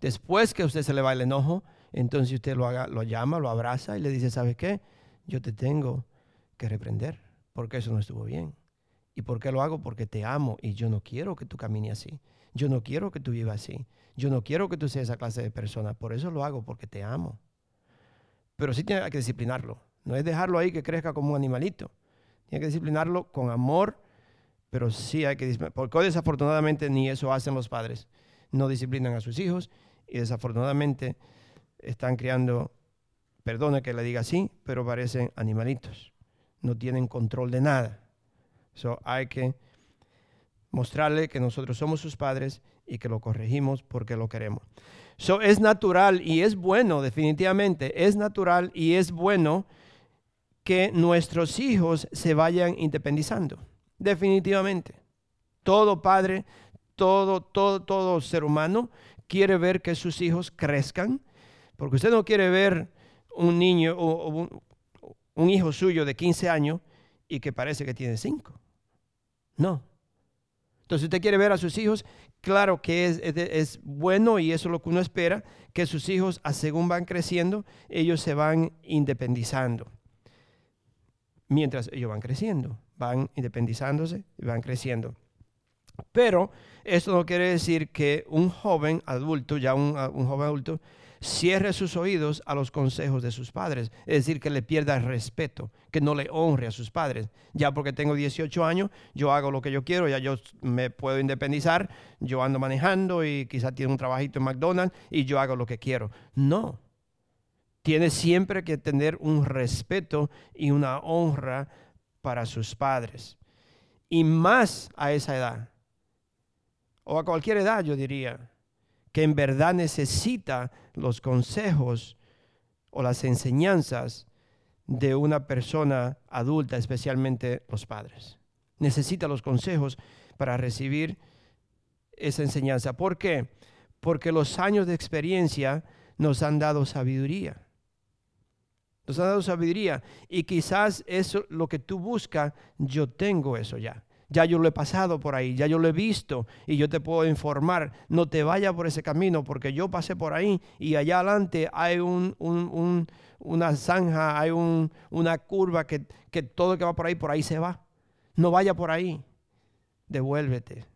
Después que usted se le va el enojo, entonces usted lo, haga, lo llama, lo abraza y le dice, ¿sabes qué? Yo te tengo que reprender porque eso no estuvo bien. ¿Y por qué lo hago? Porque te amo y yo no quiero que tú camines así. Yo no quiero que tú vivas así. Yo no quiero que tú seas esa clase de persona. Por eso lo hago, porque te amo. Pero sí tiene que disciplinarlo. No es dejarlo ahí que crezca como un animalito. Tiene que disciplinarlo con amor, pero sí hay que disciplinarlo. Porque desafortunadamente ni eso hacen los padres. No disciplinan a sus hijos y desafortunadamente están criando, perdone que le diga así, pero parecen animalitos. No tienen control de nada. So, hay que mostrarle que nosotros somos sus padres y que lo corregimos porque lo queremos. So, es natural y es bueno, definitivamente, es natural y es bueno que nuestros hijos se vayan independizando. Definitivamente. Todo padre, todo, todo, todo ser humano quiere ver que sus hijos crezcan, porque usted no quiere ver un niño o un, hijo suyo de 15 años y que parece que tiene 5. No. Entonces usted quiere ver a sus hijos, claro que es, bueno y eso es lo que uno espera, que sus hijos, según van creciendo, ellos se van independizando. mientras ellos van creciendo, van independizándose y van creciendo. Pero esto no quiere decir que un joven adulto, ya un joven adulto, cierre sus oídos a los consejos de sus padres, es decir, que le pierda respeto, que no le honre a sus padres. Ya porque tengo 18 años, yo hago lo que yo quiero, ya yo me puedo independizar, yo ando manejando y quizá tiene un trabajito en McDonald's y yo hago lo que quiero. No, tiene siempre que tener un respeto y una honra para sus padres. Y más a esa edad, o a cualquier edad yo diría que en verdad necesita los consejos o las enseñanzas de una persona adulta, especialmente los padres. Necesita los consejos para recibir esa enseñanza. ¿Por qué? Porque los años de experiencia nos han dado sabiduría. Nos han dado sabiduría. Y quizás eso, lo que tú buscas, yo tengo eso ya ya yo lo he pasado por ahí, ya yo lo he visto y yo te puedo informar, no te vayas por ese camino porque yo pasé por ahí y allá adelante hay un, una zanja, hay una curva que, que todo que va por ahí, por ahí se va. No vaya por ahí, devuélvete.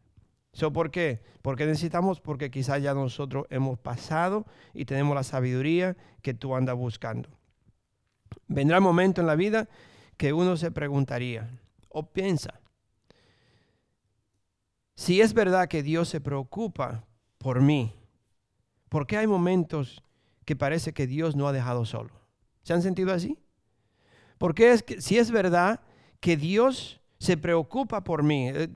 ¿So ¿Por qué? Porque necesitamos, porque quizás ya nosotros hemos pasado y tenemos la sabiduría que tú andas buscando. Vendrá un momento en la vida que uno se preguntaría o piensa, si es verdad que Dios se preocupa por mí, ¿por qué hay momentos que parece que Dios no ha dejado solo? ¿Se han sentido así? Porque es que si es verdad que Dios se preocupa por mí, eh,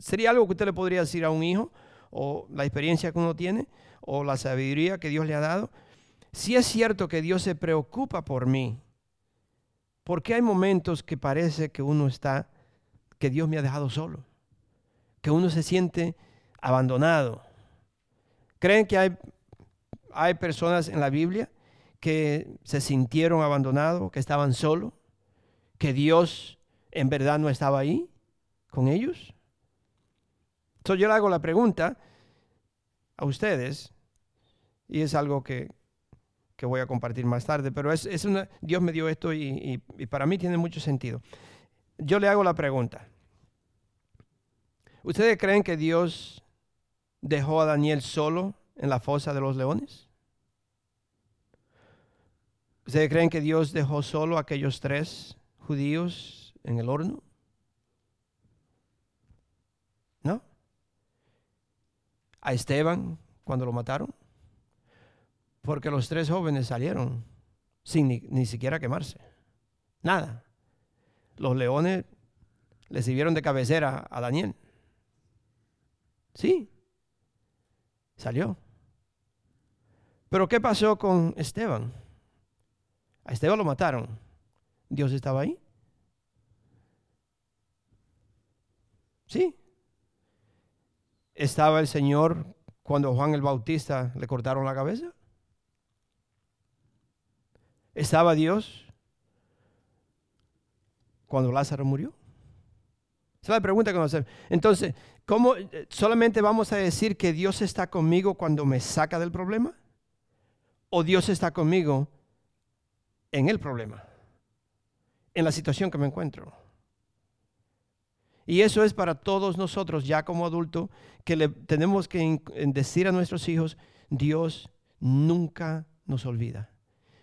sería algo que usted le podría decir a un hijo o la experiencia que uno tiene o la sabiduría que Dios le ha dado. Si es cierto que Dios se preocupa por mí, ¿por qué hay momentos que parece que uno está, que Dios me ha dejado solo? Que uno se siente abandonado. ¿Creen que hay, hay personas en la Biblia que se sintieron abandonados, que estaban solos, que Dios en verdad no estaba ahí con ellos? Entonces yo le hago la pregunta a ustedes, y es algo que, voy a compartir más tarde, pero es, una, Dios me dio esto y para mí tiene mucho sentido. Yo le hago la pregunta, ¿Ustedes creen que Dios dejó a Daniel solo en la fosa de los leones? ¿Ustedes creen que Dios dejó solo a aquellos tres judíos en el horno? ¿No? A Esteban cuando lo mataron. Porque los tres jóvenes salieron sin ni, ni siquiera quemarse. Nada. Los leones le sirvieron de cabecera a Daniel. Sí, salió. Pero ¿qué pasó con Esteban? A Esteban lo mataron. ¿Dios estaba ahí? Sí. ¿Estaba el Señor cuando Juan el Bautista le cortaron la cabeza? ¿Estaba Dios cuando Lázaro murió? Esa es la pregunta que nos hacemos. Entonces, ¿cómo solamente vamos a decir que Dios está conmigo cuando me saca del problema? ¿O Dios está conmigo en el problema? En la situación que me encuentro. Y eso es para todos nosotros, ya como adultos, que le tenemos que decir a nuestros hijos, Dios nunca nos olvida.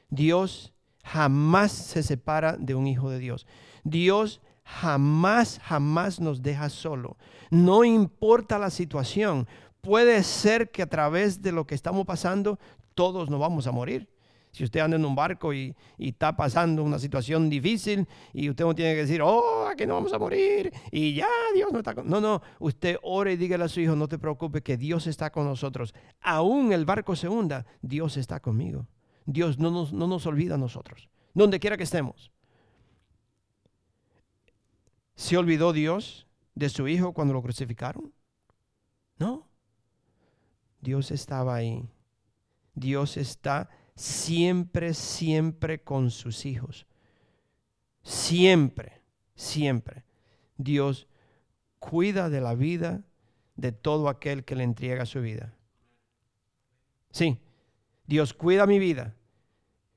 Dios jamás se separa de un hijo de Dios. Dios jamás, jamás nos deja solo. No importa la situación. Puede ser que a través de lo que estamos pasando, todos nos vamos a morir. Si usted anda en un barco y, está pasando una situación difícil y usted no tiene que decir, oh, aquí no vamos a morir y ya Dios no está con... No, no, usted ore y dígale a su hijo, no te preocupes, que Dios está con nosotros. Aún el barco se hunda, Dios está conmigo. Dios no nos, no nos olvida a nosotros, donde quiera que estemos. ¿Se olvidó Dios de su Hijo cuando lo crucificaron? No. Dios estaba ahí. Dios está siempre, siempre con sus hijos. Siempre, siempre. Dios cuida de la vida de todo aquel que le entrega su vida. Sí, Dios cuida mi vida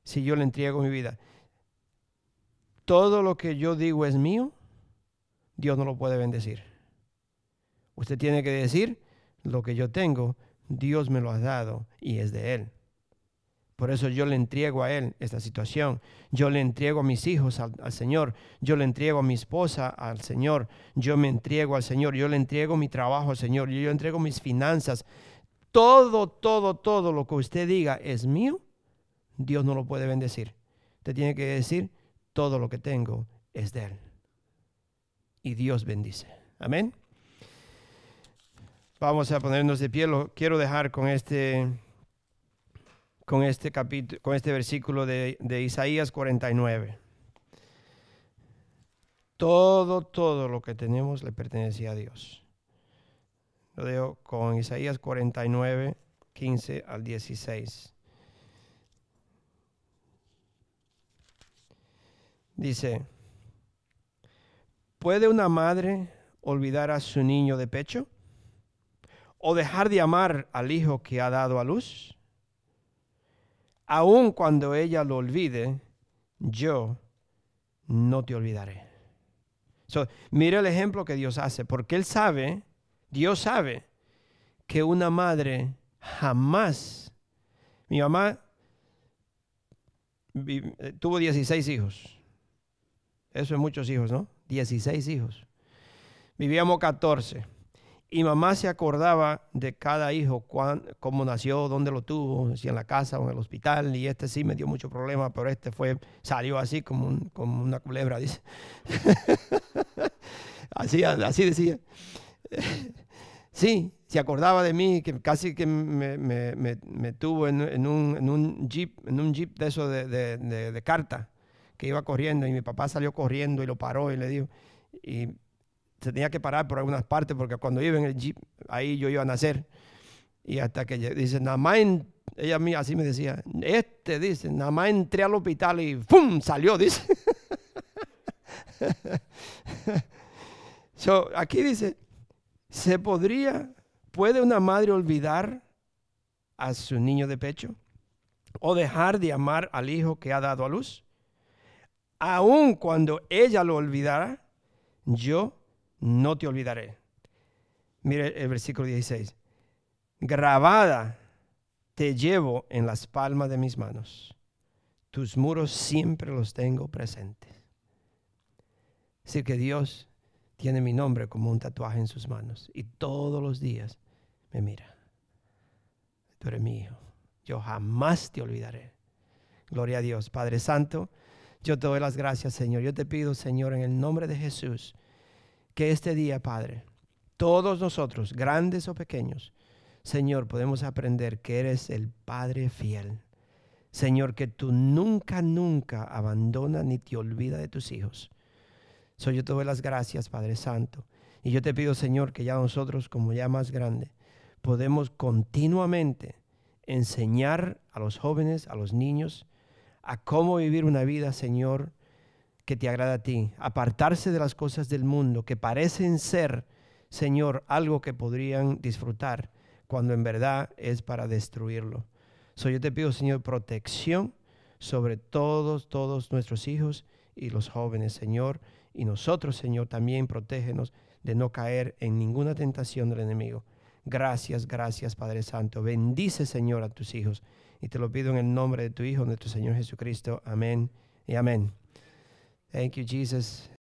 si yo le entrego mi vida. todo lo que yo digo es mío, Dios no lo puede bendecir. Usted tiene que decir, lo que yo tengo, Dios me lo ha dado y es de Él. Por eso yo le entrego a Él esta situación. Yo le entrego a mis hijos al, Señor. Yo le entrego a mi esposa al Señor. Yo me entrego al Señor. Yo le entrego mi trabajo al Señor. Yo le entrego mis finanzas. Todo, todo, todo lo que usted diga es mío. Dios no lo puede bendecir. Usted tiene que decir, todo lo que tengo es de Él. Y Dios bendice. Amén. Vamos a ponernos de pie. Lo quiero dejar con este, con este capítulo, con este versículo de, de Isaías 49. Todo, todo lo que tenemos le pertenecía a Dios. Lo dejo con Isaías 49, 15 al 16. Dice, ¿puede una madre olvidar a su niño de pecho? ¿O dejar de amar al hijo que ha dado a luz? Aun cuando ella lo olvide, yo no te olvidaré. So, mire el ejemplo que Dios hace, porque Él sabe, Dios sabe, que una madre jamás, mi mamá tuvo 16 hijos, eso es muchos hijos, ¿no? 16 hijos. Vivíamos 14. Y mamá se acordaba de cada hijo, cómo nació, dónde lo tuvo, si en la casa o en el hospital. Y este sí me dio mucho problema, pero este fue, salió así como, como una culebra, dice. así, así decía. sí, se acordaba de mí, que casi que me, me, tuvo en, un, en, un, jeep, en un jeep de eso de, de carta que iba corriendo y mi papá salió corriendo y lo paró y le dijo, y tenía que parar por algunas partes porque cuando iba en el jeep, ahí yo iba a nacer. Y hasta que dice, nada más, ella mía así me decía, este dice, nada más entré al hospital y ¡pum! salió, dice. so, aquí dice, ¿se podría, puede una madre olvidar a su niño de pecho? ¿O dejar de amar al hijo que ha dado a luz? Aun cuando ella lo olvidara, yo no te olvidaré. Mire el versículo 16. Grabada te llevo en las palmas de mis manos. Tus muros siempre los tengo presentes. Es decir, que Dios tiene mi nombre como un tatuaje en sus manos y todos los días me mira. Tú eres mi hijo. Yo jamás te olvidaré. Gloria a Dios. Padre Santo. Yo te doy las gracias, Señor. Yo te pido, Señor, en el nombre de Jesús, que este día, Padre, todos nosotros, grandes o pequeños, Señor, podemos aprender que eres el Padre fiel. Señor, que tú nunca, nunca abandonas ni te olvidas de tus hijos. Soy yo te doy las gracias, Padre Santo. Y yo te pido, Señor, que ya nosotros, como ya más grande, podemos continuamente enseñar a los jóvenes, a los niños, a cómo vivir una vida, Señor, que te agrada a ti. Apartarse de las cosas del mundo que parecen ser, Señor, algo que podrían disfrutar, cuando en verdad es para destruirlo. So, yo te pido, Señor, protección sobre todos, todos nuestros hijos y los jóvenes, Señor. Y nosotros, Señor, también protégenos de no caer en ninguna tentación del enemigo. Gracias, gracias, Padre Santo. Bendice, Señor, a tus hijos. Y te lo pido en el nombre de tu Hijo, nuestro Señor Jesucristo. Amén y amén. Thank you, Jesus.